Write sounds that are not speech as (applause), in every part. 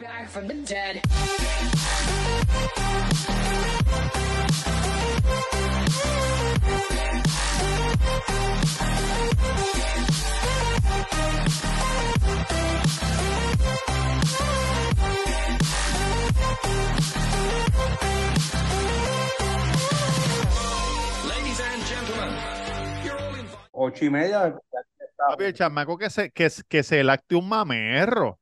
back from the dead. Ladies and gentlemen, you're all invited. Ocho y media. Papi, el chamaco que se, que, que se lacte un mamerro.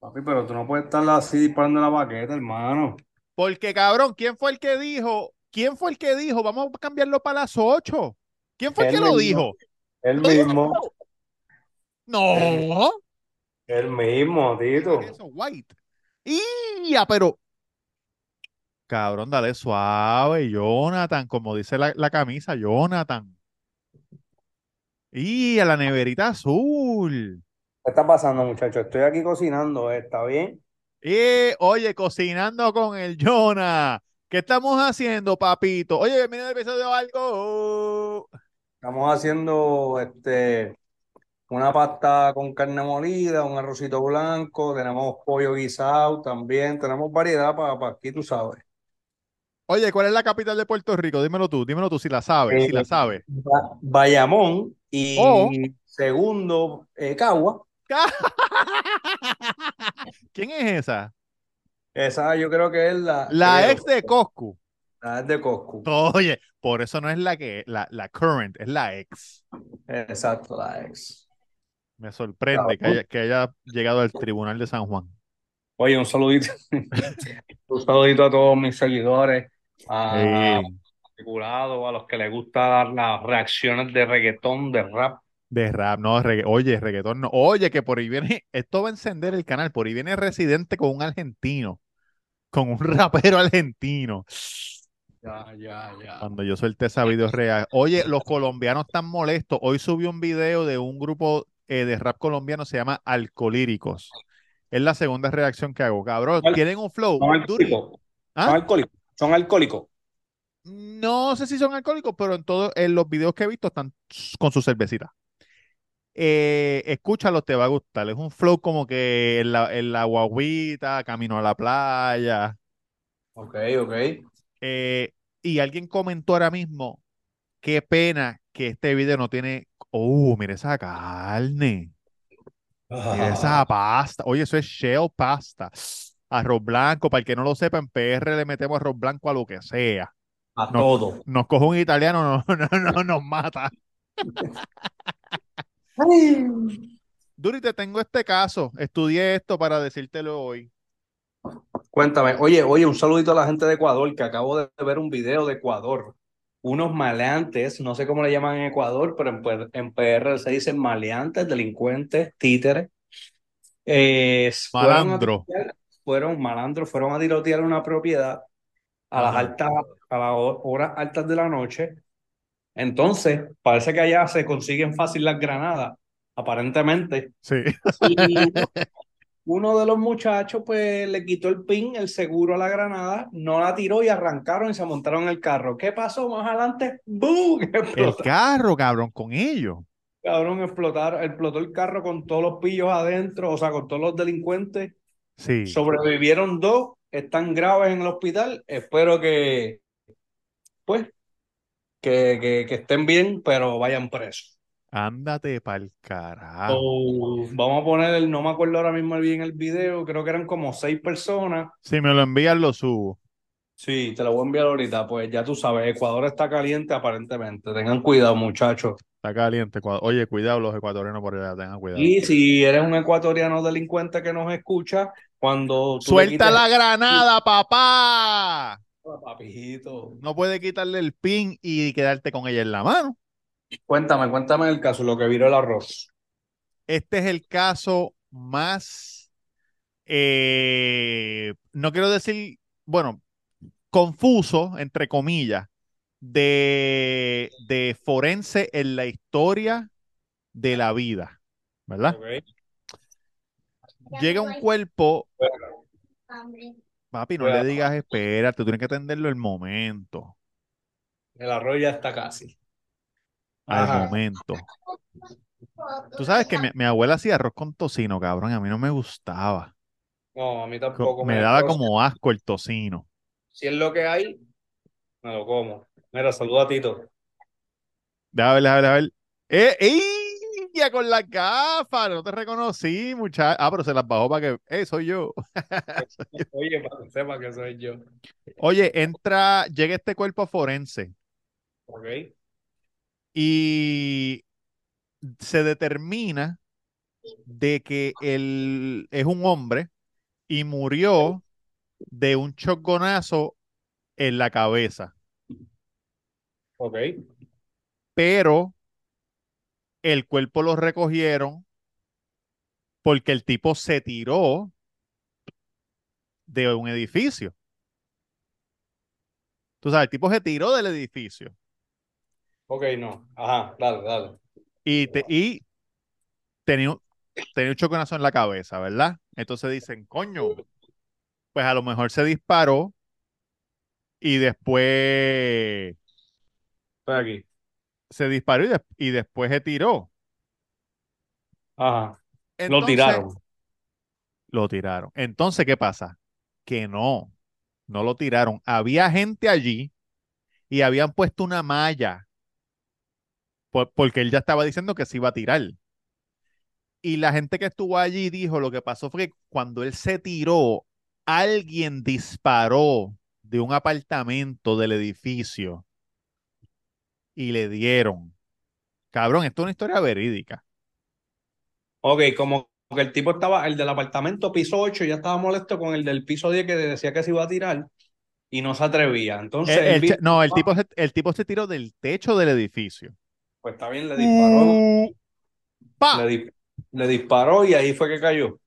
Papi, pero tú no puedes estar así disparando la baqueta, hermano. Porque, cabrón, ¿quién fue el que dijo? ¿Quién fue el que dijo? Vamos a cambiarlo para las 8. ¿Quién fue el que lo mismo. dijo? Él ¿Lo dijo? mismo. No. Él mismo, Tito. Eso, White. ¡Ya! Pero. Cabrón, dale suave, Jonathan, como dice la, la camisa, Jonathan. ¡Y a la neverita azul! ¿Qué está pasando, muchachos? Estoy aquí cocinando, ¿eh? ¿está bien? ¡Eh! Oye, cocinando con el Jonah. ¿Qué estamos haciendo, papito? Oye, bienvenido al episodio algo. Estamos haciendo este una pasta con carne molida, un arrocito blanco, tenemos pollo guisado también, tenemos variedad para, aquí, tú sabes. Oye, ¿cuál es la capital de Puerto Rico? Dímelo tú, dímelo tú si la sabes, si la Eh, sabes. Ba- Bayamón y Oh. segundo, eh, Cagua. (laughs) ¿Quién es esa? Esa yo creo que es la, La creo, ex de Coscu. la de Coscu. Oye, por eso no es la que, la, la current, es la ex. Exacto, la ex. Me sorprende que haya, que haya llegado al Tribunal de San Juan. Oye, un saludito. (laughs) un saludito a todos mis seguidores, a articulados, a los que les gusta dar las reacciones de reggaetón, de rap. De rap, no, regga- oye, reggaetón no. Oye, que por ahí viene, (laughs) esto va a encender el canal, por ahí viene Residente con un argentino, con un (laughs) rapero argentino. Ya, ya, ya. Cuando yo suelte esa video real. Oye, los colombianos están molestos. Hoy subí un video de un grupo eh, de rap colombiano, se llama Alcolíricos. Es la segunda reacción que hago. Cabrón, ¿quieren un flow? Son Duri. alcohólicos. ¿Ah? Son alcohólicos. Son alcohólicos. No sé si son alcohólicos, pero en todos en los videos que he visto están con su cervecita. Eh, escúchalo, te va a gustar. Es un flow como que en la, en la guaguita, camino a la playa. Ok, ok. Eh, y alguien comentó ahora mismo, qué pena que este video no tiene. Oh, mira esa carne. Mira esa (laughs) pasta. Oye, eso es shell pasta. Arroz blanco, para el que no lo sepa, en PR le metemos arroz blanco a lo que sea. A todo. Nos coge un italiano, no, (laughs) no, no, nos mata. Duri, te tengo este caso. Estudié esto para decírtelo hoy. Cuéntame, oye, oye, un saludito a la gente de Ecuador, que acabo de ver un video de Ecuador. Unos maleantes, no sé cómo le llaman en Ecuador, pero en, PR se dicen maleantes, delincuentes, títeres. Eh, fueron Malandro. tirotear- fueron malandros, fueron a tirotear una propiedad a las altas, a las ho- horas altas de la noche. Entonces, parece que allá se consiguen fácil las granadas, aparentemente. Sí. Y (laughs) uno de los muchachos, pues, le quitó el pin, el seguro a la granada, no la tiró y arrancaron y se montaron en el carro. ¿Qué pasó más adelante? ¡Bum! (laughs) El carro, cabrón, con ellos. Cabrón, explotaron, explotó el carro con todos los pillos adentro, o sea, con todos los delincuentes. Sí. Sobrevivieron dos, están graves en el hospital. Espero que, pues, que, que, que estén bien, pero vayan presos. Ándate pa'l carajo. Vamos a poner el, no me acuerdo ahora mismo bien el video, creo que eran como seis personas. Si me lo envían, lo subo. Sí, te lo voy a enviar ahorita, pues ya tú sabes, Ecuador está caliente aparentemente. Tengan cuidado, muchachos. Está caliente. Oye, cuidado los ecuatorianos por allá, tengan cuidado. Y si eres un ecuatoriano delincuente que nos escucha, cuando tú ¡Suelta quites- la granada, papá! Papijito. No puede quitarle el pin y quedarte con ella en la mano. Cuéntame, cuéntame el caso, lo que viró el arroz. Este es el caso más, eh, no quiero decir, bueno, confuso, entre comillas, de, de forense en la historia de la vida, ¿verdad? Llega un cuerpo. Papi, no le digas espérate, tú tienes que atenderlo el momento, El arroz ya está casi. al Ajá. momento. Tú sabes que mi, mi abuela hacía arroz con tocino, cabrón, y a mí no me gustaba. No, a mí Co- tampoco Me me daba como asco el tocino. Si es lo que hay, me lo como. Mira, saluda a Tito. Déjame ver, déjame ver, déjame ver. ¡Eh! ¡Ey! Con las gafas, no te reconocí, muchacho. Ah, pero se las bajó para que. ¡Eh, soy yo! (laughs) Oye, para que sepa que soy yo. Oye, entra, llega este cuerpo forense Ok. y se determina de que él es un hombre y murió de un choconazo en la cabeza, Ok. pero el cuerpo lo recogieron porque el tipo se tiró de un edificio. Tú sabes, el tipo se tiró del edificio Ok, no. Ajá, dale, dale. y, te- y tenía, un- tenía un choconazo en la cabeza, ¿verdad? Entonces dicen, coño, pues a lo mejor se disparó y después Estoy aquí. Se disparó y, des- y después se tiró. Ajá. Lo tiraron. Lo tiraron. Entonces, ¿qué pasa? Que no, no lo tiraron. Había gente allí y habían puesto una malla por- porque él ya estaba diciendo que se iba a tirar. Y la gente que estuvo allí dijo, lo que pasó fue que cuando él se tiró, alguien disparó de un apartamento del edificio y le dieron. Cabrón, esto es una historia verídica. Ok, como que el tipo estaba, el del apartamento piso 8 ya estaba molesto con el del piso 10 que decía que se iba a tirar y no se atrevía. Entonces, El- el no, el tipo, se- el tipo se tiró del techo del edificio. pues está bien, le disparó, Uh, ¡pa! le, le disparó y ahí fue que cayó.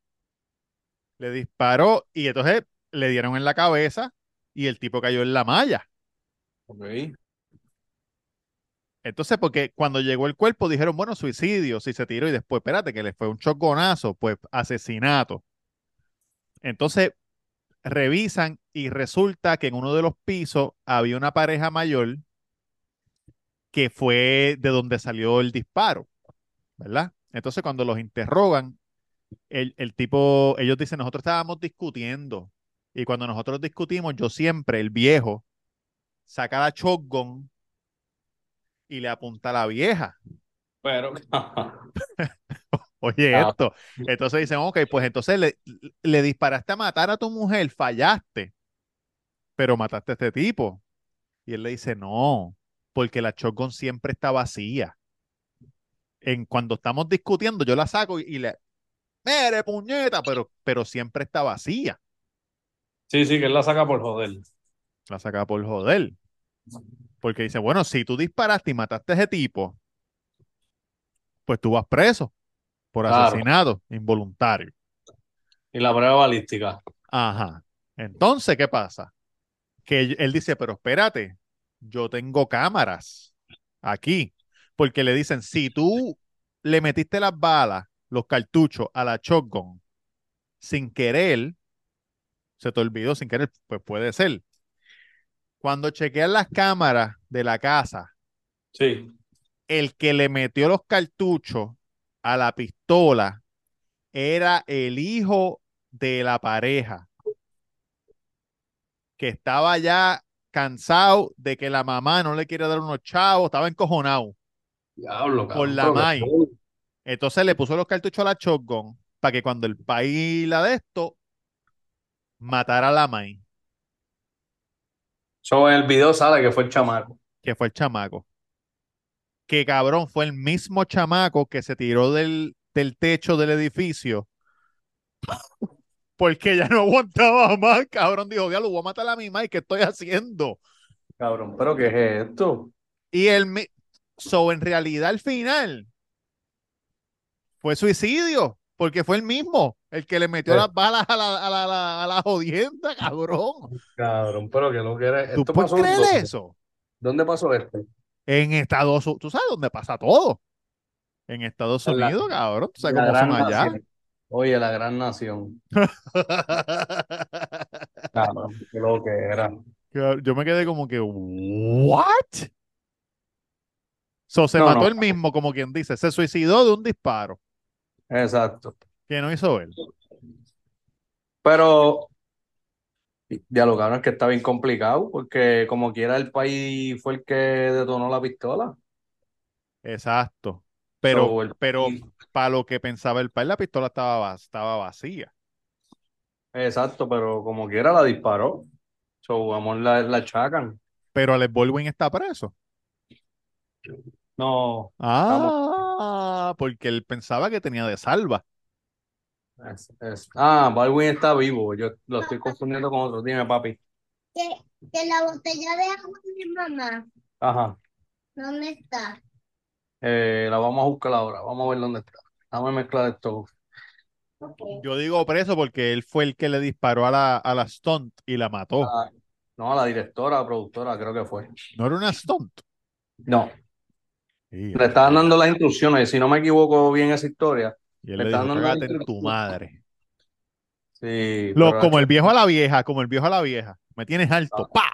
Le disparó y entonces le dieron en la cabeza y el tipo cayó en la malla. Ok. Entonces, porque cuando llegó el cuerpo dijeron, bueno, suicidio, si se tiró y después, espérate, que le fue un choconazo, pues asesinato. Entonces, revisan y resulta que en uno de los pisos había una pareja mayor que fue de donde salió el disparo, ¿verdad? Entonces, cuando los interrogan, el, el tipo, ellos dicen, nosotros estábamos discutiendo y cuando nosotros discutimos, yo siempre, el viejo, saca la shotgun y le apunta a la vieja. Pero, (laughs) Oye, Ah. esto. Entonces dicen, ok, pues entonces le, le disparaste a matar a tu mujer, fallaste, pero mataste a este tipo. Y él le dice, no, porque la shotgun siempre está vacía. En, cuando estamos discutiendo, yo la saco y, y le, mere puñeta, pero, pero siempre está vacía. sí, sí, que él la saca por joder. La saca por joder. Porque dice, bueno, si tú disparaste y mataste a ese tipo, pues tú vas preso por Claro. asesinato involuntario. Y la prueba balística. Ajá. Entonces, ¿qué pasa? Que él, él dice, pero espérate, yo tengo cámaras aquí. Porque le dicen, si tú le metiste las balas, los cartuchos a la shotgun sin querer, se te olvidó sin querer, pues puede ser. Cuando chequean las cámaras de la casa, Sí. el que le metió los cartuchos a la pistola era el hijo de la pareja, que estaba ya cansado de que la mamá no le quiere dar unos chavos, estaba encojonado. Diablo, Por la May. Entonces le puso los cartuchos a la shotgun para que cuando el país la de esto, matara a la May, So, en el video sale que fue el chamaco. que fue el chamaco. Que cabrón, fue el mismo chamaco que se tiró del, del techo del edificio (laughs) porque ya no aguantaba más, cabrón. Dijo, diablo, voy a matar a mi May, ¿qué estoy haciendo? Cabrón, ¿pero qué es esto? Y el so, en realidad al final fue suicidio, porque fue el mismo, el que le metió Eh. las balas a la, a la, a la- a la jodienda, cabrón. Cabrón, pero que lo que era. ¿Tú puedes creer ¿dónde? eso? ¿Dónde pasó esto? En Estados Unidos, tú sabes dónde pasa todo. En Estados Unidos, cabrón, tú sabes cómo son allá. nación. Oye, la gran nación. (laughs) Cabrón, qué lo que era. Yo me quedé como que, ¿what? So, se No, mató no. él mismo, como quien dice, se suicidó de un disparo Exacto. Que no hizo él. Pero dialogaron es que está bien complicado, porque como quiera el país fue el que detonó la pistola. Exacto. Pero, So, el pero para lo que pensaba el país, la pistola estaba, estaba vacía. Exacto, pero como quiera la disparó. So, vamos, la, la achacan. Pero Alec Baldwin está preso. No, Ah, porque él pensaba que tenía de salva. Es- es- Ah, Baldwin está vivo. Yo lo estoy confundiendo con otro. Dime, papi. Que, que la botella de agua de mi mamá, Ajá. ¿dónde está? Eh, la vamos a buscar ahora. Vamos a ver dónde está. Vamos a mezclar esto. Yo digo preso porque él fue el que le disparó a la, a la stunt y la mató. Ah, no, a la directora, la productora, creo que fue. ¿No era una stunt? No, Sí, le estaban dando las instrucciones. Y si no me equivoco bien esa historia, Y él le dijo, cágate en tu madre. sí. Lo, pero como el viejo a la vieja, como el viejo a la vieja. Me tienes alto. ¡Pa!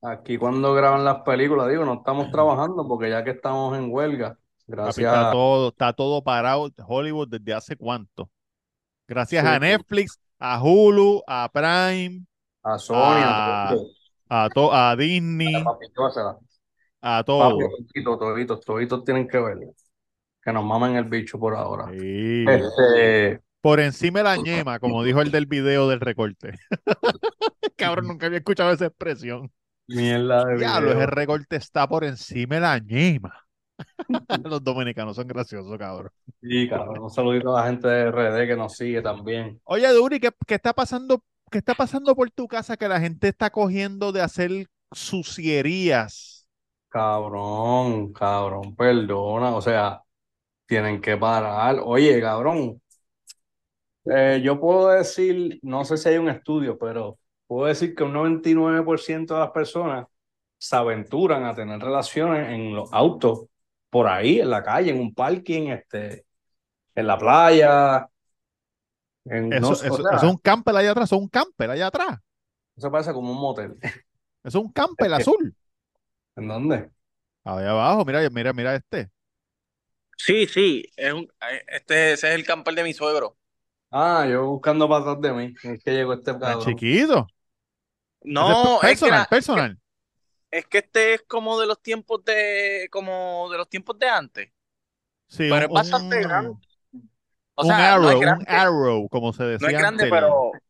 Aquí cuando graban las películas, digo, no estamos trabajando porque ya que estamos en huelga, Papi, gracias está a... todo, está todo parado Hollywood desde hace cuánto. Gracias Sí. a Netflix, a Hulu, a Prime, a Sonia, Ah, todo. a, to- a Disney, Papi, a Papi, todo. toditos, toditos, toditos tienen que ver. Que nos mamen el bicho por ahora. Sí. Este, Por encima de la ñema, como dijo el del video del recorte. (laughs) Cabrón, nunca había escuchado esa expresión. mierda de Diablo, ese recorte está por encima de la ñema. (laughs) Los dominicanos son graciosos, cabrón. Sí, cabrón, un saludito a la gente de RD que nos sigue también. Oye, Duri, ¿qué, qué está pasando? ¿Qué está pasando por tu casa que la gente está cogiendo de hacer sucierías? Cabrón, cabrón, perdona, o sea, tienen que parar. Oye, cabrón, eh, yo puedo decir, no sé si hay un estudio, pero puedo decir que un 99% de las personas se aventuran a tener relaciones en los autos, por ahí, en la calle, en un parking, este, en la playa. En, Eso, no, eso- o sea, eso es un camper allá atrás, eso es un camper allá atrás. eso parece como un motel. Eso es un (laughs) camper azul. ¿En dónde? Allá abajo, mira, mira, mira este. Sí, sí, es un, eh, este, ese es el camper de mi suegro. Ah, yo buscando para atrás de mí. Es que llegó este Tan cabrón. chiquito. No, es que, personal, la- personal. es que este es como de los tiempos de, como de los tiempos de antes. Sí, Pero un, es bastante un- grande. O un sea, arrow, no es un grande, arrow, como se decía no es grande, pero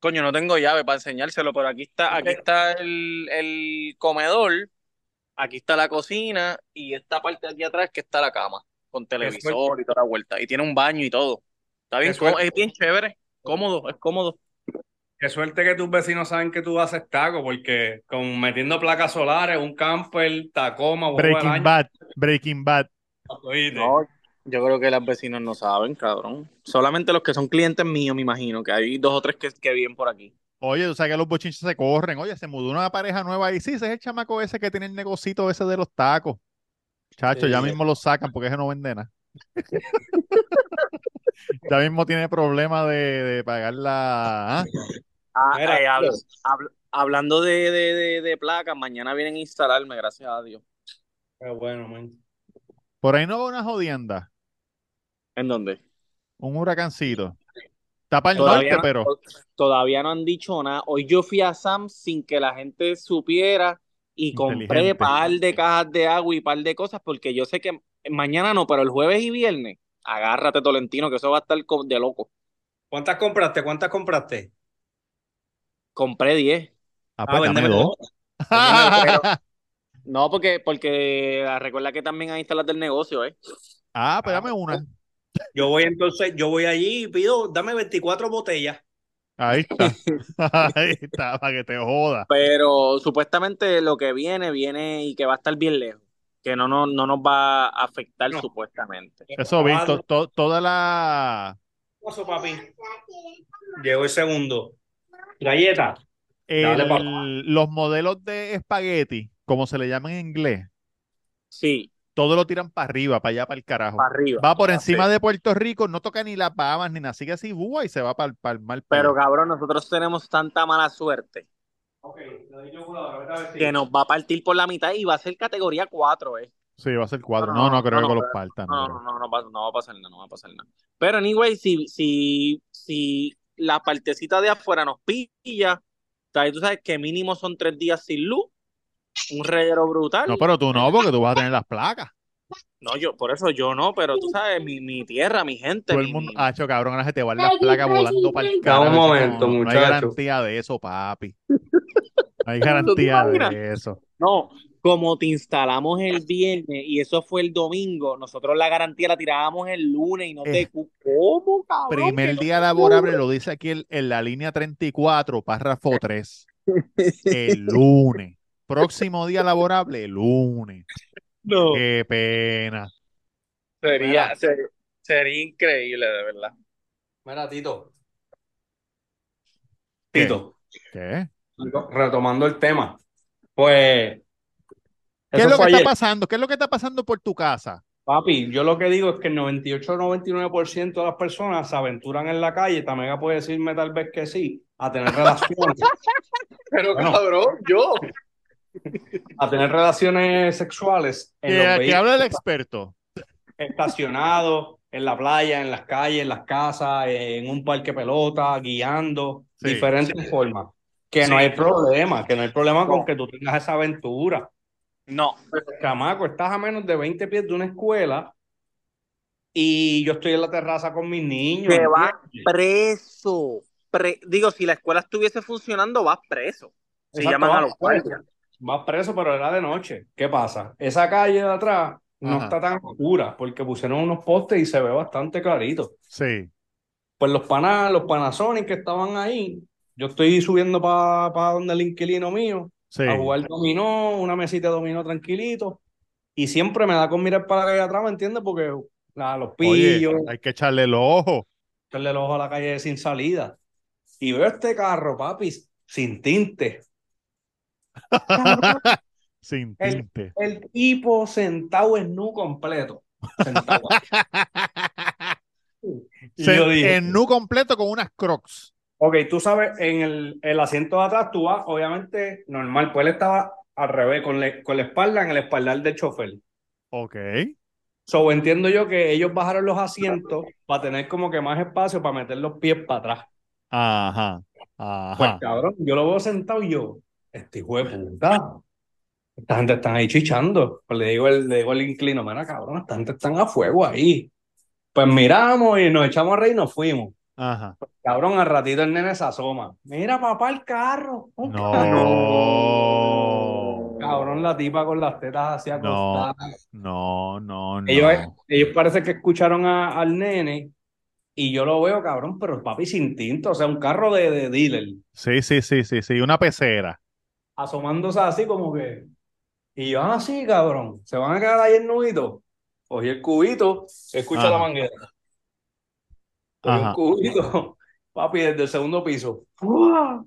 coño, no tengo llave para enseñárselo, pero aquí está, aquí está el, el comedor, aquí está la cocina y esta parte de aquí atrás que está la cama, con televisor y toda la vuelta. Y tiene un baño y todo. Está bien, es bien chévere, cómodo, es cómodo. Qué suerte que tus vecinos saben que tú haces taco, porque con metiendo placas solares, un camper, Tacoma, Breaking año, Bad, Breaking Bad. No, yo creo que los vecinos no saben, cabrón. Solamente los que son clientes míos, me imagino, que hay dos o tres que, que viven por aquí. Oye, tú sabes que los bochinches se corren. Oye, se mudó una pareja nueva ahí. Sí, ese es el chamaco ese que tiene el negocito ese de los tacos. Chacho, ya mismo lo sacan porque ese no vende nada. (laughs) Ya mismo tiene problemas de, de pagar la... ¿ah? Ah, Mira, eh, habla- hablando de, de, de, de placas, mañana vienen a instalarme, gracias a Dios. Qué bueno, man. Por ahí no va una jodienda. ¿En dónde? Un huracancito. Está para el Todavía norte, no, pero... todavía no han dicho nada. Hoy yo fui a Sam sin que la gente supiera y compré par de cajas de agua y par de cosas porque yo sé que mañana no, pero el jueves y viernes, agárrate Tolentino, que eso va a estar co- de loco. ¿Cuántas compraste? ¿Cuántas compraste? Compré 10. Ah, pues dame véndeme dos. (laughs) No, porque, porque ah, recuerda que también hay las del negocio, ¿eh? ah, pues dame una. Yo voy entonces, yo voy allí y pido, dame 24 botellas. Ahí está. (laughs) Ahí está, para que te joda. Pero supuestamente lo que viene, viene y que va a estar bien lejos. Que no, no, no nos va a afectar No. supuestamente. Eso, Víctor, to- toda la... Paso, papi. Llegó el segundo. Galleta. El- los modelos de espagueti, como se le llama en inglés, Sí, todo lo tiran para arriba, para allá, para el carajo. para arriba. Va por encima de Puerto Rico, no toca ni las Bahamas ni nada, sigue así, búa, y se va para, el mal Pero cabrón, nosotros tenemos tanta mala suerte Ok, le doy yo jugador, ahorita a ver si- que nos va a partir por la mitad y va a ser categoría 4, ¿eh? Sí, va a ser cuatro. No, No, no, no, creo no, que no, los partan. No, no, no, no, va- no va a pasar nada, no va a pasar nada. Pero anyway, si, si, si la partecita de afuera nos pilla. Tú sabes que mínimo son tres días sin luz. Un reguero brutal. No, pero tú no, porque tú vas a tener las placas. No, yo, por eso yo no, pero tú sabes, mi, mi tierra, mi gente. Todo el mi- mundo, mi- ha hecho cabrón, ahora se te van las placas volando para el Da un momento, no, no hay muchacho. garantía de eso, papi. No hay (laughs) garantía de eso. No, como te instalamos el viernes y eso fue el domingo, nosotros la garantía la tirábamos el lunes y no te... Eh, ¿Cómo, cabrón? Primer no día laborable, lo dice aquí el- en la línea 34, párrafo 3. (laughs) El lunes. Próximo día laborable, lunes. (laughs) No, Qué pena. sería, sería, increíble, de verdad. Mira, Tito. ¿Qué? Tito, ¿Qué? retomando el tema. Pues. ¿Qué es lo que está pasando? ¿Qué es lo que está pasando por tu casa? Papi, yo lo que digo es que el 98 o 99% de las personas se aventuran en la calle, Tamega puede decirme tal vez que sí, a tener relaciones, (laughs) Pero Bueno. cabrón, yo. A tener relaciones sexuales en Que, los que habla el experto. estacionados, en la playa, en las calles, en las casas, en un parque pelota, guiando, Sí, diferentes formas. Que Sí. no hay problema, que no hay problema con que tú tengas esa aventura. No, Pero, Chamaco, estás a menos de 20 pies de una escuela y yo estoy en la terraza con mis niños. te vas preso. Pre- Digo, si la escuela estuviese funcionando, vas preso. Se Exacto, llaman a los guardias. Vas preso, pero era de noche. ¿Qué pasa? Esa calle de atrás no Ajá. está tan oscura porque pusieron unos postes y se ve bastante clarito. Sí. Pues los panas, los Panasonic que estaban ahí, yo estoy subiendo para donde el inquilino mío Sí. a jugar dominó, una mesita de dominó tranquilito. Y siempre me da con mirar para la calle de atrás, ¿me entiendes? Porque nada, los Oye, pillos, hay que echarle el ojo. echarle el ojo a la calle sin salida. Y veo este carro, papi, sin tinte. (laughs) Sin El- tinte. el tipo sentado en nu completo. Sentado. (laughs) Y Se- yo dije, en nu completo con unas crocs. ok, tú sabes, en el, el asiento de atrás tú vas, obviamente, normal, pues él estaba al revés, con, la- con la espalda en el espaldar del chofer. Ok. So, entiendo yo que ellos bajaron los asientos para tener como que más espacio para meter los pies para atrás. Ajá. Pues Ajá. cabrón, yo lo veo sentado y yo, este hijo de puta. Esta gente están ahí chichando. Pues le digo, el, le digo al inclino, mira cabrón, esta gente están a fuego ahí. Pues miramos y nos echamos a reír y nos fuimos. Ajá. Cabrón, al ratito el nene se asoma. Mira, papá, el carro. carro". No. Cabrón, la tipa con las tetas así No. acostadas. No, no, no. Ellos, ellos parece que escucharon a- al nene y yo lo veo, cabrón, pero papi sin tinto, o sea, un carro de, de dealer, Sí, sí, sí, sí, sí. Una pecera. Asomándose así como que. Y yo, ah, sí, cabrón, se van a quedar ahí en nudito. Cogí el cubito, escucha Ajá. la manguera. Cogí Ajá. un cubito, (laughs) papi, desde el segundo piso. ¡Fua!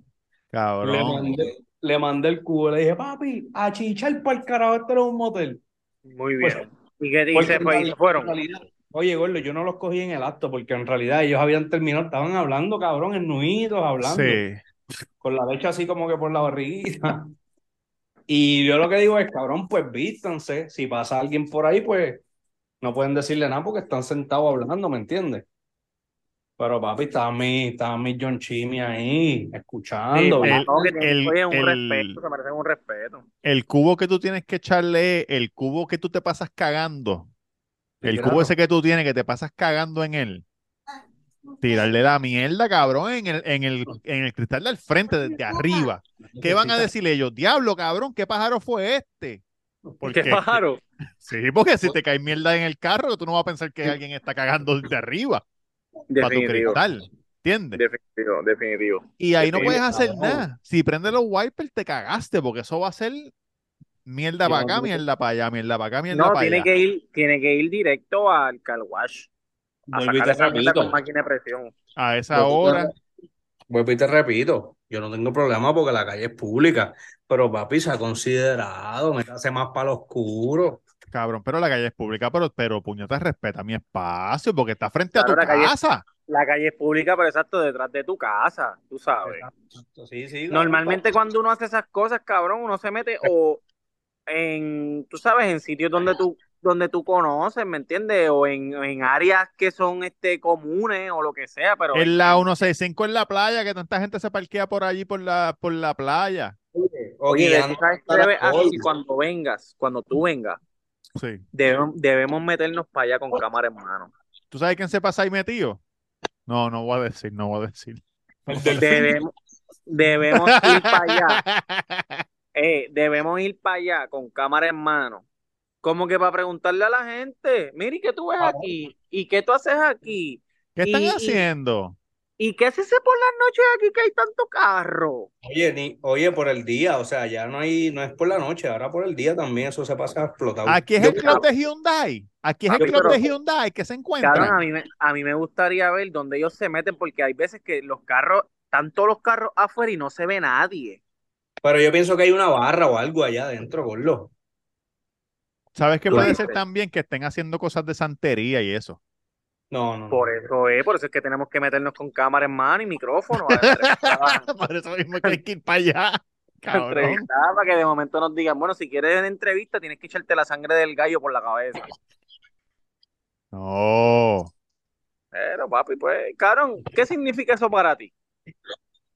Le mandé, le mandé el cubo, le dije, papi, a chichar para el carajo, este era un motel. Muy Pues- bien. ¿Y qué dice? Pues, fueron. realidad- oye, gordo, yo no los cogí en el acto porque en realidad ellos habían terminado, estaban hablando, cabrón, en nuitos, hablando, Sí. Con la leche así como que por la barriguita. Y yo lo que digo es, cabrón, pues vístanse, si pasa alguien por ahí, pues no pueden decirle nada porque están sentados hablando, ¿me entiendes? Pero papi, estaba mi, estaba mi John Chimmy ahí, escuchando. Sí, el- el- oye, un el- respeto, se un respeto. El cubo que tú tienes que echarle, el cubo que tú te pasas cagando, el cubo ese que tú tienes que te pasas cagando en él, tirarle la mierda, cabrón, en el, en el, en el cristal del frente, desde arriba. ¿Qué van a decir ellos? Diablo, cabrón, ¿qué pájaro fue este? Porque, ¿Qué pájaro? Sí, porque si te cae mierda en el carro, tú no vas a pensar que alguien está cagando desde arriba para tu cristal. ¿Entiendes? Definitivo, definitivo. Y ahí no puedes hacer nada. Si prende los wipers, te cagaste, porque eso va a ser mierda para acá, mierda para allá, mierda para acá, mierda No, para tiene allá. que ir, tiene que ir directo al car wash. A Vuelvo y te repito. con máquina de presión. A esa Vuelvo y te hora, Vuelvo y te repito, yo no tengo problema porque la calle es pública, pero papi se ha considerado, me hace más para lo oscuro. cabrón, pero la calle es pública, pero, pero puñeta, respeta mi espacio, porque está frente a tu la calle- casa. La calle es pública, pero exacto, detrás de tu casa, tú sabes. Exacto, Sí, sí, Normalmente cuando uno hace esas cosas, cabrón, uno se mete o en, tú sabes, en sitios donde tú donde tú conoces, ¿me entiendes? O en, en áreas que son este comunes o lo que sea, pero En la 165 en la playa, que tanta gente se parquea por allí por la, por la playa. Oye, Oye, tú sabes que debe- así, cuando vengas, cuando tú vengas, Sí. debemos, debemos meternos para allá con cámara en mano. ¿Tú sabes quién se pasa ahí metido? No, no voy a decir, no voy a decir. Debemos, debemos ir para allá, (laughs) eh, debemos ir para allá con cámara en mano. Como que para preguntarle a la gente, mire, ¿y ¿qué tú ves aquí? ¿Y qué tú haces aquí? ¿Qué están Y- haciendo? ¿Y qué haces por las noches aquí que hay tanto carro? Oye, ni, oye, por el día, o sea, ya no hay, no es por la noche, ahora por el día también eso se pasa explotado. Aquí es Yo- el club de Hyundai. Aquí es el club de Hyundai que se encuentra. A mí, me, a mí me gustaría ver dónde ellos se meten, porque hay veces que los carros, están todos los carros afuera y no se ve nadie. Pero yo pienso que hay una barra o algo allá adentro, gordo. ¿Sabes qué Tú puede ser también? Que estén haciendo cosas de santería y eso. No, no. Por eso es, por eso es que tenemos que meternos con cámara en mano y micrófono. (laughs) Por eso mismo que hay que ir para allá. (laughs) Cabrón. para que de momento nos digan, bueno, si quieres una entrevista tienes que echarte la sangre del gallo por la cabeza. No. Pero papi, pues, cabrón, ¿qué significa eso para ti?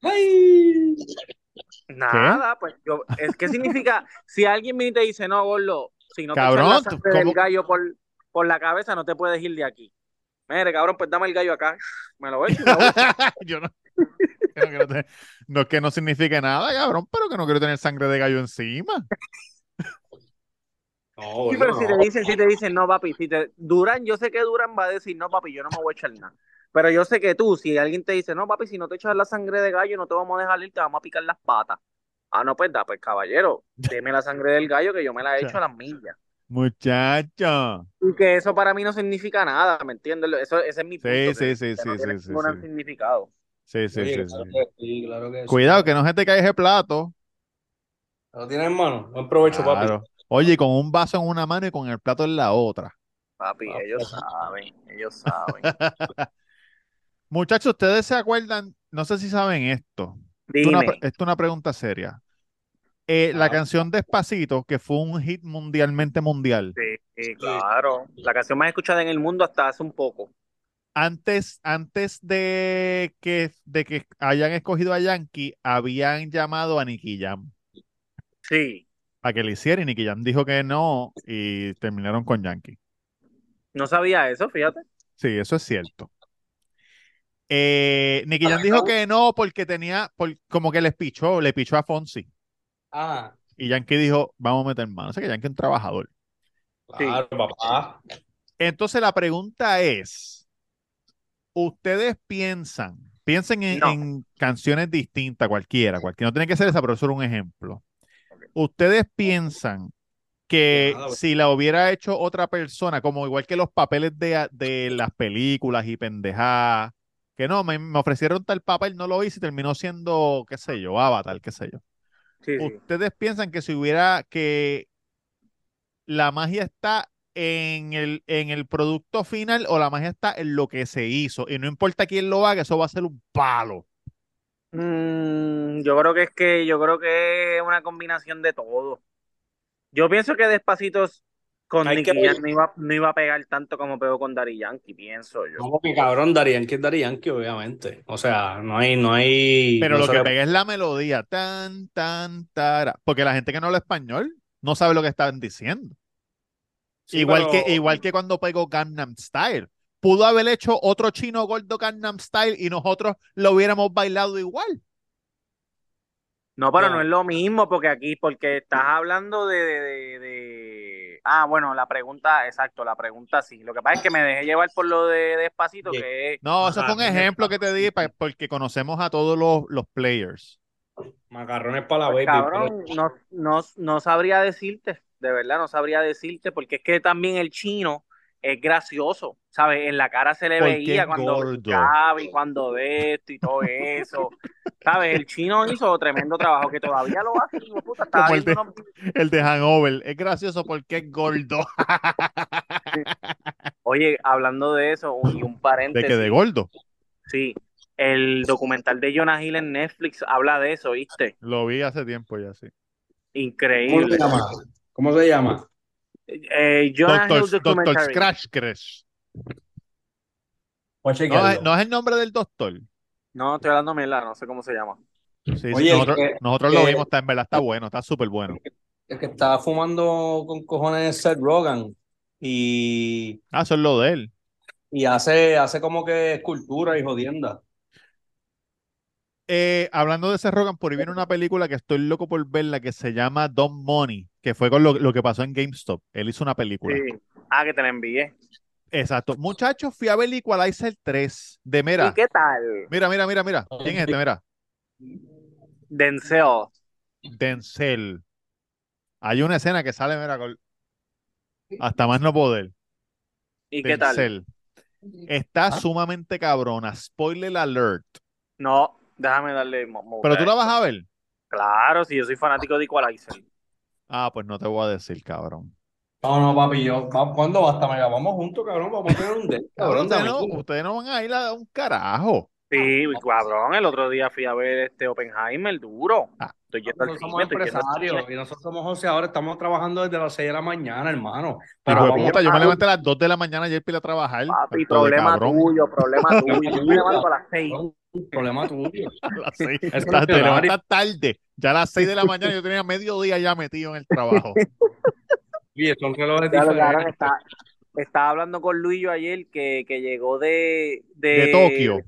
Ay. Nada, pues yo, es que significa, si alguien viene y te dice, no, gordo, si no te Cabrón, echas sangre del ¿cómo? gallo por, por la cabeza, no te puedes ir de aquí. Mire, cabrón, pues dame el gallo acá, me lo echo. (laughs) Yo no. no, quiero tener- no es que no signifique nada, cabrón, pero que no quiero tener sangre de gallo encima. (laughs) No, Sí, pero si te dicen, si te dicen, no, papi, si te Durán, yo sé que Durán va a decir, no, papi, yo no me voy a echar nada. Pero yo sé que tú, si alguien te dice, no, papi, si no te echas la sangre de gallo, no te vamos a dejar ir, te vamos a picar las patas. Ah, no, pues da, pues caballero, (laughs) deme la sangre del gallo que yo me la he hecho a (laughs) las millas. Muchacho. Y que eso para mí no significa nada, ¿me entiendes? Eso, ese es mi punto. Sí, sí, sí, no sí, tiene sí, sí, ningún sí. significado. Sí, sí, sí, claro sí. que sí, claro que sí. Cuidado, que no se te caiga ese plato. ¿Lo tienes en mano? Buen provecho, papi. Oye, y con un vaso en una mano y con el plato en la otra. Papi, Ah, ellos pues. saben, ellos saben. (laughs) Muchachos, ¿ustedes se acuerdan? No sé si saben esto. Esto es una, Dime. esto es una pregunta seria. Eh, la canción Despacito, que fue un hit mundialmente mundial, Sí, sí, claro. La canción más escuchada en el mundo hasta hace un poco. antes, antes de que, de que hayan escogido a Yankee, habían llamado a Nicky Jam Sí. para que le hiciera y Nicky Jam dijo que no y terminaron con Yankee. No sabía eso, fíjate. Sí, eso es cierto. Eh, Nicky Jam dijo que no porque tenía, por- como que les pichó, le pichó a Fonsi. Ah, Y Yankee dijo, vamos a meter mano. O sea que Yankee es un trabajador. claro, papá. Entonces la pregunta es, ¿ustedes piensan, piensen en, No. en canciones distintas, cualquiera, cualquiera, no tiene que ser esa, pero eso era un ejemplo. ¿Ustedes piensan que Nada, si la hubiera hecho otra persona, como igual que los papeles de, de las películas y pendejadas, que no, me, me ofrecieron tal papel, no lo hice y terminó siendo, qué sé yo, Avatar, qué sé yo. Sí, sí. ¿Ustedes piensan que si hubiera que la magia está en el, en el producto final o la magia está en lo que se hizo? Y no importa quién lo haga, eso va a ser un palo. Mm, yo creo que es que, yo creo que es una combinación de todo. Yo pienso que Despacitos con Hay Nicky que no iba, no iba a pegar tanto como pegó con Daddy Yankee, pienso yo. Como que cabrón, Dari Yankee es Dari Yankee, obviamente. O sea, no hay, no hay. Pero no lo que le- pega es la melodía. Tan, tan, tara. Porque la gente que no habla español no sabe lo que están diciendo. Sí, igual, pero- que, igual que cuando pegó Gangnam Style. Pudo haber hecho otro chino gordo Gangnam Style y nosotros lo hubiéramos bailado igual. No, pero No. no es lo mismo porque aquí, porque estás hablando de, de, de- de- Ah, bueno, la pregunta, exacto, la pregunta sí. Lo que pasa es que me dejé llevar por lo de Despacito, que es... No, eso fue un ejemplo que te di pa- porque conocemos a todos los, los players. Macarrones para la Pues, baby. cabrón, no, no, no sabría decirte, de verdad no sabría decirte, porque es que también el chino es gracioso, ¿sabes? En la cara se le Porque veía cuando gordo. brincaba y cuando de esto y todo eso, ¿sabes? El chino hizo tremendo trabajo, que todavía lo hace, de puta, Como el unos- El de Hangover. Es gracioso porque es gordo. Oye, hablando de eso, y un ¿De paréntesis, que de gordo? sí, el documental de Jonah Hill en Netflix habla de eso, ¿viste? Lo vi hace tiempo ya, sí. ¿Cómo Increíble. se llama? ¿Cómo se llama? Eh, Doctor. Scratch Crash. No, es- no es el nombre del doctor. No, estoy hablando mierda, no sé cómo se llama. Sí, sí, Oye, nosotros, que- nosotros lo que- vimos, está, en verdad está bueno, está súper bueno. El que estaba fumando con cojones es Seth Rogen y, Ah, eso es lo de él. y hace, hace como que escultura y jodienda. Eh, hablando de ese Rogan, por ahí viene una película que estoy loco por verla que se llama Don Money, que fue con lo, lo que pasó en GameStop. Él hizo una película. Sí. Ah, que te la envié. Exacto. Muchachos, fui a ver Equalizer 3 de Mira. ¿Y qué tal? Mira, mira, mira, mira. ¿Quién es este? Mira. Denzel. Denzel. Hay una escena que sale, mira, con- hasta más no poder. ¿Y qué tal? Está Ah. sumamente cabrona. Spoiler alert. No, déjame darle. Pero tú la vas a ver. Claro, si yo soy fanático de Equalizer. Ah, pues no te voy a decir, cabrón. No, no, papi, yo, ¿cuándo basta, mega? Vamos juntos, cabrón, vamos a tener un date, Cabrón, cabrón, de ustedes no, amigos. ustedes no van a ir a un carajo. Sí, cabrón, el otro día fui a ver este Oppenheimer duro. Ah. Estoy yendo al Nosotros somos empresarios y nosotros somos José ahora, estamos trabajando desde las 6 de la mañana, hermano. Pero vamos puta, yo me levanté a las 2 de la mañana ayer para ir a trabajar. Papi, problema tuyo, problema tuyo. Yo me levanto a las seis. Un problema tuyo. (laughs) A las seis. Es Estás- te tarde. Ya a las 6 de la mañana yo tenía medio día ya metido en el trabajo. (laughs) Oye, son relojes está, estaba hablando con Luillo ayer que, que llegó de, de, De Tokio.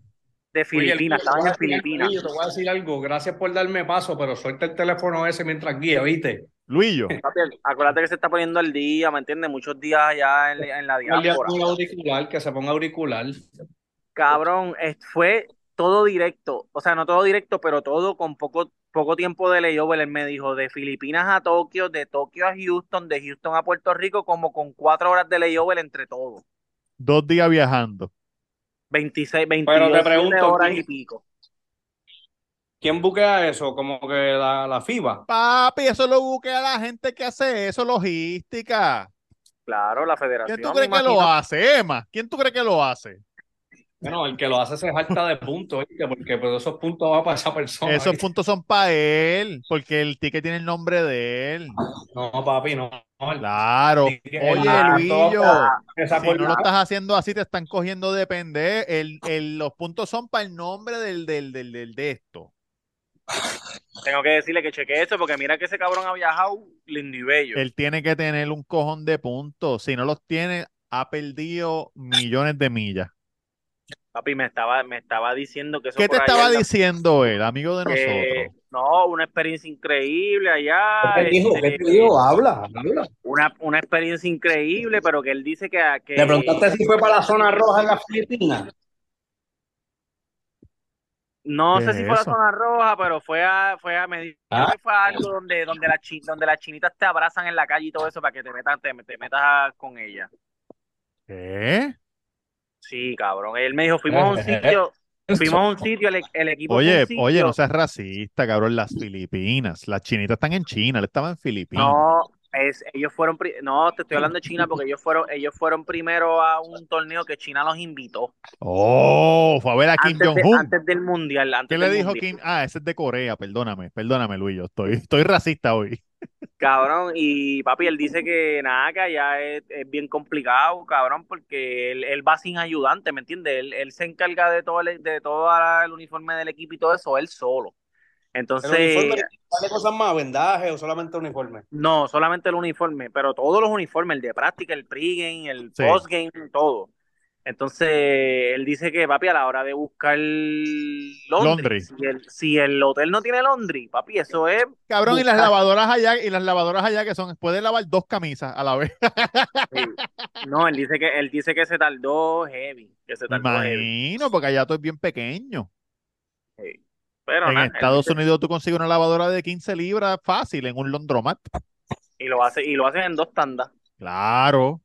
de Filipinas, Luis, estaban en Filipinas. Luis, te voy a decir algo. Gracias por darme paso, pero suelta el teléfono ese mientras guía, ¿viste? Luillo. Acuérdate que se está poniendo al día, ¿me entiendes? Muchos días allá en, en la diáspora. auricular, que se ponga auricular. Cabrón, es- fue todo directo, o sea, no todo directo, pero todo con poco, poco tiempo de layover. Él me dijo de Filipinas a Tokio, de Tokio a Houston, de Houston a Puerto Rico, como con cuatro horas de layover entre todos. Dos días viajando. 26, Pero te 27 pregunto, horas ¿quién- y pico. ¿Quién buquea eso? Como que la, la FIBA. Papi, eso lo buquea la gente que hace eso, logística. Claro, la federación. ¿Quién tú crees que lo hace, Emma? ¿Quién tú crees que lo hace? Bueno, el que lo hace se jalta de puntos, ¿viste? Porque pues, esos puntos van para esa persona. Esos ¿viste? puntos son para él, porque el ticket tiene el nombre de él. No, papi, no. Claro. Oye, Luillo, si no lo estás haciendo así, te están cogiendo de pendejo. El, el- los puntos son para el nombre del, del, del, del- de esto. Tengo que decirle que cheque eso, porque mira que ese cabrón ha viajado lindo y bello. Él tiene que tener un cojón de puntos. Si no los tiene, ha perdido millones de millas. Papi, me estaba, me estaba diciendo que eso ¿Qué te por allá estaba la- diciendo él, amigo de nosotros? no, una experiencia increíble allá. ¿Qué te dijo? este, ¿Qué te dijo? Habla, habla. una, una experiencia increíble, pero que él dice que, que Le preguntaste si fue para la zona roja en las Filipinas. no ¿Qué sé es si fue a la eso? zona roja, pero fue a, fue a, me dijo Ah. que fue a algo donde, donde, las chi- donde las chinitas te abrazan en la calle y todo eso para que te metas, te, te metas con ella. ¿Qué? Sí, cabrón. Él me dijo, fuimos a un sitio, (laughs) fuimos a un sitio, el, el equipo Oye, sitio. oye, no seas racista, cabrón. Las Filipinas. Las chinitas están en China. Él estaba en Filipinas. No, es, ellos fueron, no, te estoy hablando de China porque ellos fueron, ellos fueron primero a un torneo que China los invitó Oh, fue a ver a Kim de- Jong-un. antes del mundial. Antes ¿Qué le dijo mundial. Kim? Ah, ese es de Corea. Perdóname, perdóname, Luis. Yo estoy, estoy racista hoy. Cabrón, y papi, él dice que nada, que allá es, es bien complicado, cabrón, porque él, él va sin ayudante, ¿me entiendes? Él, él se encarga de todo el, de todo el uniforme del equipo y todo eso, él solo. ¿El Entonces, uniforme vale cosas más? ¿Vendaje o solamente uniforme? no, solamente el uniforme, pero todos los uniformes, el de práctica, el pregame, el Sí. postgame, todo. Entonces, él dice que, papi, a la hora de buscar laundry, si el, si el hotel no tiene laundry, papi, eso es Cabrón, y las lavadoras allá, y las lavadoras allá que son, puede lavar dos camisas a la vez. Sí. No, él dice que él dice que se tardó heavy, que se tardó heavy. imagino, porque allá todo es bien pequeño. Sí. Pero En nada, Estados dice- Unidos tú consigues una lavadora de 15 libras fácil en un laundromat. y lo hace y lo hacen en dos tandas. Claro,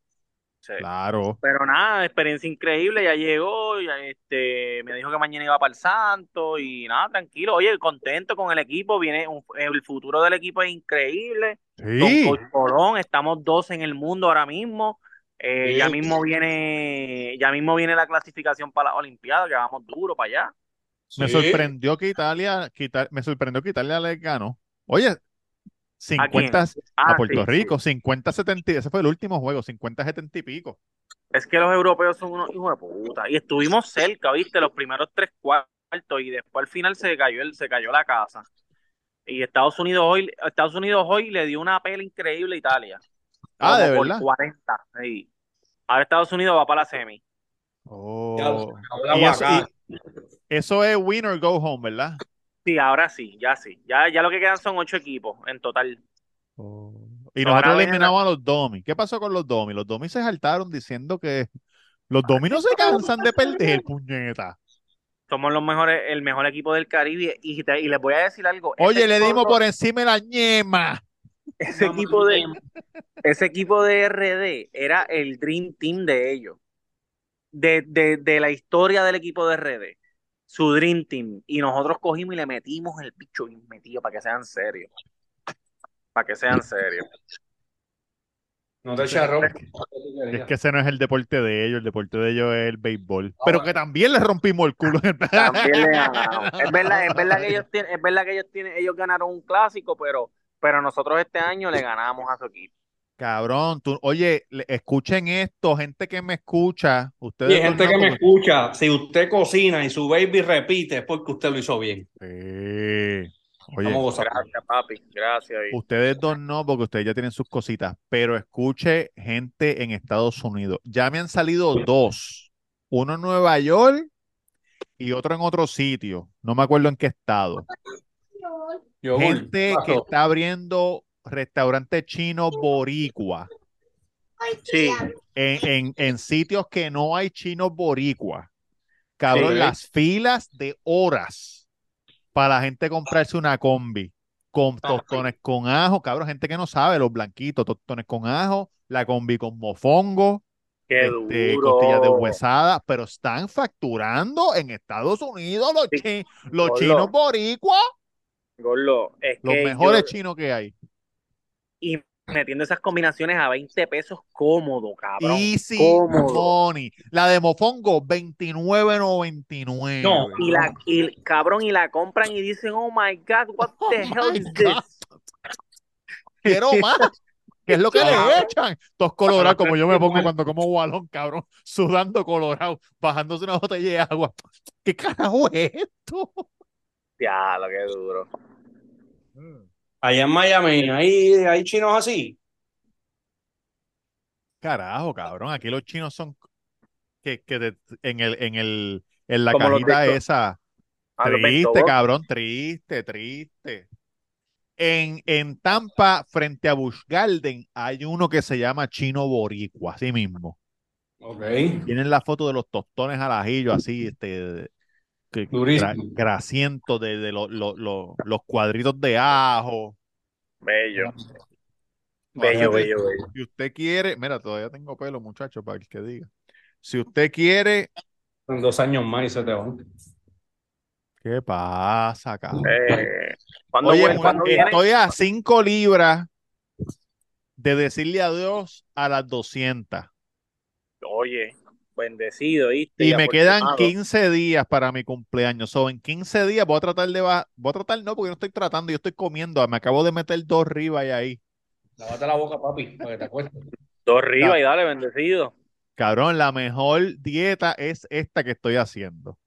Sí. claro. Pero nada, experiencia increíble, ya llegó, ya este, me dijo que mañana iba para el Santo y nada, tranquilo. Oye, contento con el equipo, viene un- el futuro del equipo es increíble. Con Sí. Coach Colón, estamos dos en el mundo ahora mismo. Eh, Sí. Ya mismo viene, ya mismo viene la clasificación para la Olimpiada, que vamos duro para allá. Me sorprendió que Italia, que me sorprendió que Italia le ganó. Oye, 50 a, Ah, Puerto sí, Rico, 50 70, ese fue el último juego, 50 70 y pico. Es que los europeos son unos hijos de puta. Y estuvimos cerca, ¿viste? Los primeros tres cuartos y después al final se cayó, el, se cayó la casa. Y Estados Unidos hoy, Estados Unidos hoy le dio una pela increíble a Italia. Ah, de Como por verdad. 40. sí. Ahora Estados Unidos va para la semi. Oh. Ya, Y eso, y eso es win or go home, ¿verdad? Sí, ahora sí, ya sí. Ya, ya lo que quedan son ocho equipos en total. Oh. Y Ahora nosotros viene eliminamos a los Domi. ¿Qué pasó con los Domi? Los Domi se saltaron diciendo que los Domi no se cansan de perder, puñeta. Somos los mejores, el mejor equipo del Caribe. Y, te- y les voy a decir algo. Oye, le dimos por encima la ñema. ese equipo de ese equipo de RD era el dream team de ellos. De, de, de la historia del equipo de RD. Su dream team. Y nosotros cogimos y le metimos el bicho bien metido para que sean serios. Para que sean serios. No te charro. Es que ese no es el deporte de ellos, el deporte de ellos es el béisbol. Pero que también le rompimos el culo. (laughs) También le ganamos. Es verdad, es verdad que ellos tienen, es verdad que ellos tienen, ellos ganaron un clásico, pero, pero nosotros este año le ganamos a su equipo. Cabrón, tú, oye, escuchen esto, gente que me escucha, ustedes Y gente que me escucha, si usted cocina y su baby repite, es porque usted lo hizo bien. Sí. Oye, Vamos a gozar. Gracias, papi. Gracias. y- ustedes dos no, porque ustedes ya tienen sus cositas, pero escuche gente en Estados Unidos. Ya me han salido dos, uno en Nueva York y otro en otro sitio, no me acuerdo en qué estado. Gente que está abriendo restaurante chino boricua Sí. en, en, en sitios que no hay chinos boricua. Cabrón, Sí. las filas de horas para la gente comprarse una combi con tostones con ajo, cabrón, gente que no sabe, los blanquitos, tostones con ajo, la combi con mofongo, Qué este, duro. costillas de huesada, pero están facturando en Estados Unidos los, Sí. chi- los chinos boricua, es los que mejores yo- chinos que hay. Y metiendo esas combinaciones a 20 pesos cómodo, cabrón. Easy cómodo. money. La de mofongo, 29.99. No, Y la, y cabrón, y la compran y dicen, oh my God, what the hell is God. this? Quiero más. ¿Qué es lo que Cabrón. le echan? Todos colorados, como yo me pongo cuando como balón, cabrón, sudando colorado, bajándose una botella de agua. ¿Qué carajo es esto? Ya, lo que duro. Allá en Miami, ¿hay, hay chinos así? Carajo, cabrón. Aquí los chinos son que, que te- en el, en el, en la Como cajita esa. Ah, Triste, cabrón, triste, triste. En, en Tampa, frente a Busch Garden, hay uno que se llama Chino Boricua, así mismo. Ok. Tienen la foto de los tostones al ajillo, así, este, que, gra- grasiento de, de lo- lo- lo- los cuadritos de ajo. Bello. Así Bello, que, bello, bello. Si usted quiere, mira, todavía tengo pelo, muchacho, para el que diga. Si usted quiere, En dos años más y se te van. ¿qué pasa, cabrón? Eh, Oye, estoy a 5 libras de decirle adiós a las 200. Oye, bendecido, ¿viste? Y me quedan afortunado. 15 días para mi cumpleaños. So, en 15 días voy a tratar de bajar. Voy a tratar, no, porque no estoy tratando, yo estoy comiendo. Me acabo de meter dos ribas ahí. Lávate la boca, papi, para que te acuestes. Dos arriba y dale, bendecido. Cabrón, la mejor dieta es esta que estoy haciendo.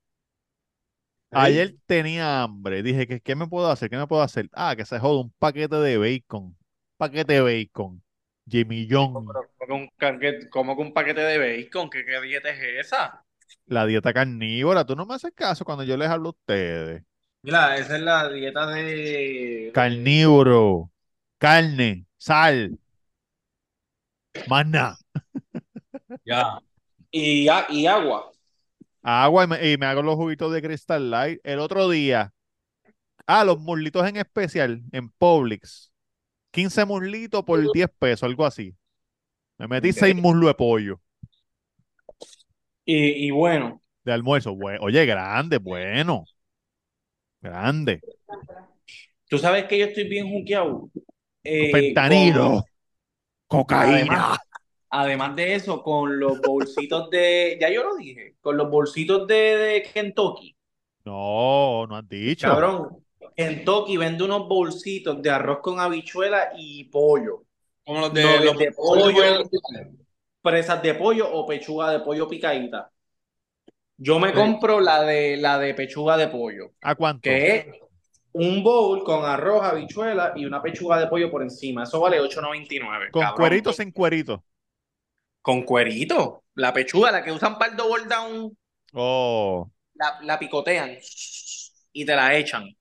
Ayer tenía hambre. Dije, ¿qué, qué me puedo hacer? ¿Qué me puedo hacer? Ah, que se joda un paquete de bacon. Paquete de bacon. Jimmy John. Como que un, canque- como que un paquete de bacon, ¿qué, qué dieta es esa? La dieta carnívora. Tú no me haces caso cuando yo les hablo a ustedes. Mira, esa es la dieta de... Carnívoro. Carne. Sal. Nada. (laughs) Ya. Y, agua. Agua y me, y me hago los juguitos de Crystal Light. El otro día. Ah, los muslitos en especial en Publix. 15 muslitos por 10 pesos, algo así. Me metí Ok. 6 muslos de pollo Y, y bueno, de almuerzo. Bue- Oye, grande, bueno. Grande. tú sabes que yo estoy bien juqueado. Eh, Fentanilo. con- Cocaína. además, además de eso, con los bolsitos de. Ya yo lo dije, con los bolsitos de, de Kentucky. No, no has dicho. Cabrón, Kentucky vende unos bolsitos de arroz con habichuela y pollo. Como los de No, los de pollo. Presas de pollo o pechuga de pollo picadita. Yo me Sí. compro la de la de pechuga de pollo, ¿A cuánto? que es un bowl con arroz, habichuela y una pechuga de pollo por encima. Eso vale 8.99. ¿Con cabrón. cueritos sin cueritos? Con cuerito. La pechuga, la que usan para el double down, Oh, la, la picotean y te la echan.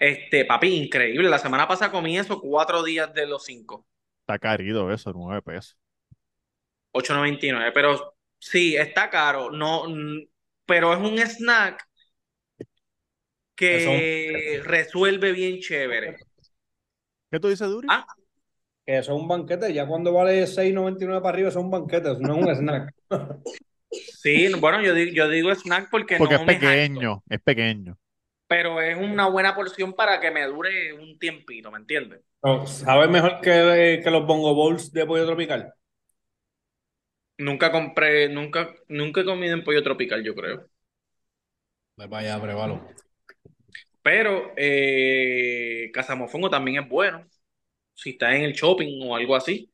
Este, papi, increíble. La semana pasada comí eso cuatro días de los cinco. está carido eso, nueve pesos. 8.99. Pero sí, está caro. No, pero es un snack que resuelve bien chévere. ¿Qué tú dices, Duri? Ah, Que eso es un banquete, ya cuando vale 6.99 para arriba, eso es un banquete, eso no es un snack. (laughs) Sí, bueno, yo digo, yo digo snack porque, Porque no es me pequeño, es pequeño. Pero es una buena porción para que me dure un tiempito, ¿me entiendes? No, ¿Sabes mejor que, que los bongo bowls de pollo tropical? Nunca compré, nunca, nunca he comido en pollo tropical, yo creo. Para allá, pruébalo. Pero eh, Casamofongo también es bueno. Si está en el shopping o algo así,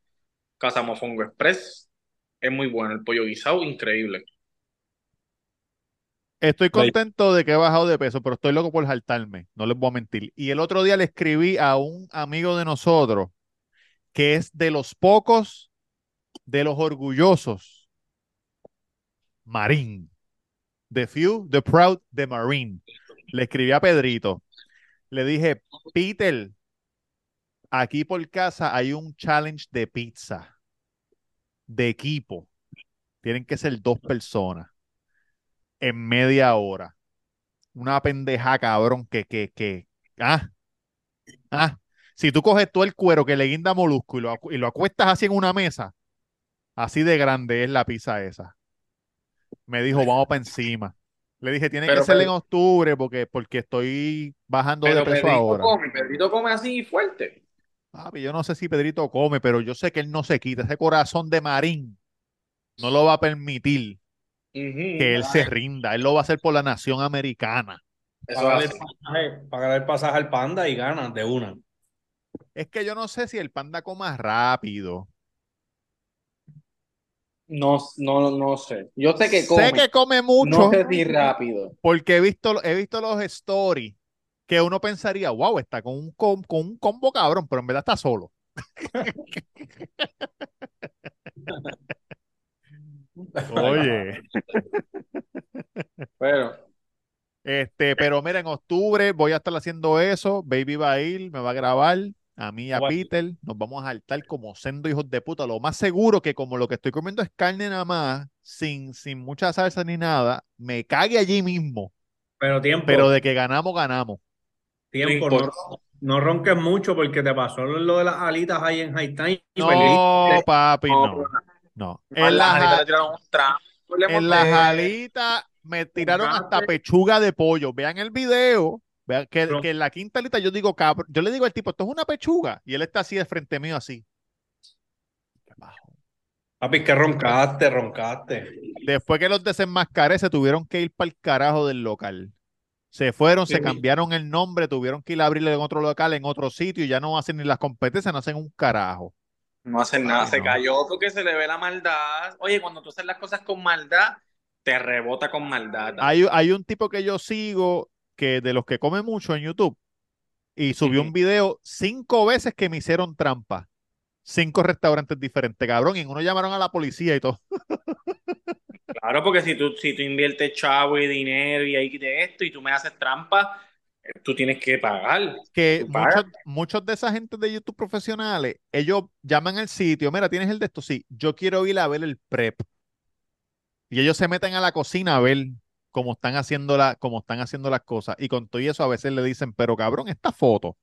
Casamofongo Express es muy bueno. El pollo guisado, increíble. Estoy contento de que he bajado de peso, pero estoy loco por saltarme, no les voy a mentir. Y el otro día le escribí a un amigo de nosotros que es de los pocos, de los orgullosos, Marín. The few, the proud, the Marine. Le escribí a Pedrito. Le dije, Peter, aquí por casa hay un challenge de pizza, de equipo. Tienen que ser dos personas en media hora. Una pendeja, cabrón, que, que, que, ah, ah. Si tú coges todo el cuero que le guinda molusco y lo, y lo acuestas así en una mesa, así de grande es la pizza esa. Me dijo, vamos para encima. Le dije, tiene que ser en octubre porque, porque estoy bajando de peso Pedrito ahora. come, Pedrito come así fuerte. Papi, yo no sé si Pedrito come, pero yo sé que él no se quita. Ese corazón de marín no lo va a permitir que él se rinda. Él lo va a hacer por la nación americana. Eso Pagar el pasaje, pagar el pasaje al panda y ganas de una. Es que yo no sé si el panda coma rápido. No, no, no sé. Yo sé que Sé come. que come No mucho sé si rápido. porque he visto, he visto los stories que uno pensaría, wow, está con un, com- con un combo cabrón, pero en verdad está solo. (laughs) Oye, (laughs) Pero, este, pero mira, en octubre voy a estar haciendo eso. Baby va a ir, me va a grabar. A mí y a. Peter nos vamos a saltar como sendo hijos de puta. Lo más seguro que como lo que estoy comiendo es carne nada más, sin, sin mucha salsa ni nada, me cague allí mismo. Pero tiempo, Pero de que ganamos, ganamos. tiempo, No no, ronques mucho porque te pasó lo de las alitas ahí en High Time y No, perdiste. papi, No, no. No. En le tiraron un trampo. en las alitas me tiraron hasta pechuga de pollo. Vean el video. Vean que, que en la quinta alita yo digo, cabrón, yo le digo al tipo, esto es una pechuga. Y él está así de frente mío, así. Papi, que roncaste, roncaste. Después que los desenmascaré, se tuvieron que ir para el carajo del local. Se fueron, se cambiaron el nombre, tuvieron que ir a abrirle en otro local, en otro sitio, y ya no hacen ni las competencias, no hacen un carajo. No hacen nada, Ay, se no. cayó porque se le ve la maldad. Oye, cuando tú haces las cosas con maldad, te rebota con maldad. Hay, hay un tipo que yo sigo, que de los que come mucho en YouTube, y subió un video cinco veces que me hicieron trampa. Cinco restaurantes diferentes, cabrón, y en uno llamaron a la policía y todo. Claro, porque si tú, si tú inviertes chavo y dinero y ahí de esto y tú me haces trampa, tú tienes que pagar. que muchos, muchos de esa gente de YouTube profesionales, ellos llaman al sitio, mira, ¿tienes el de esto? Sí, yo quiero ir a ver el prep. Y ellos se meten a la cocina a ver cómo están haciendo la, cómo están haciendo las cosas. Y con todo y eso a veces le dicen, pero cabrón, esta foto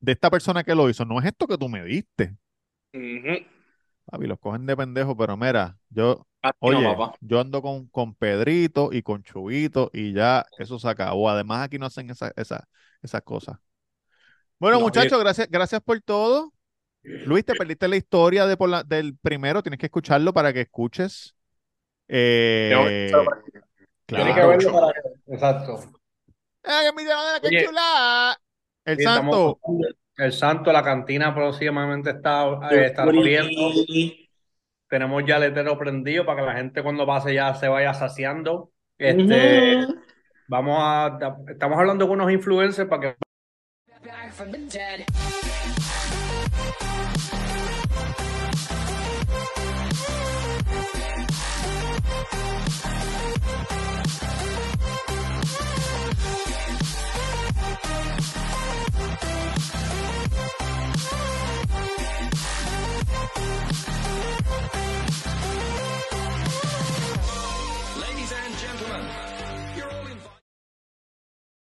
de esta persona que lo hizo, no es esto que tú me diste. Ujú. Papi, los cogen de pendejo, pero mira, yo, Aquí no, oye, papá. yo ando con, con Pedrito y con Chubito y ya eso se acabó. Además, aquí no hacen esa, esa, esas cosas. Bueno, No, muchachos, gracias, gracias por todo. Luis, te perdiste la historia de por la- del primero, tienes que escucharlo para que escuches. Eh, Tienes que claro. verlo para que... Exacto. ¡Ay, mi madre, qué Oye. chula! El estamos- santo. El santo, la cantina próximamente está, eh, está abriendo. Tenemos ya letero prendido para que la gente cuando pase ya se vaya saciando. Este, vamos a, estamos hablando con unos influencers para que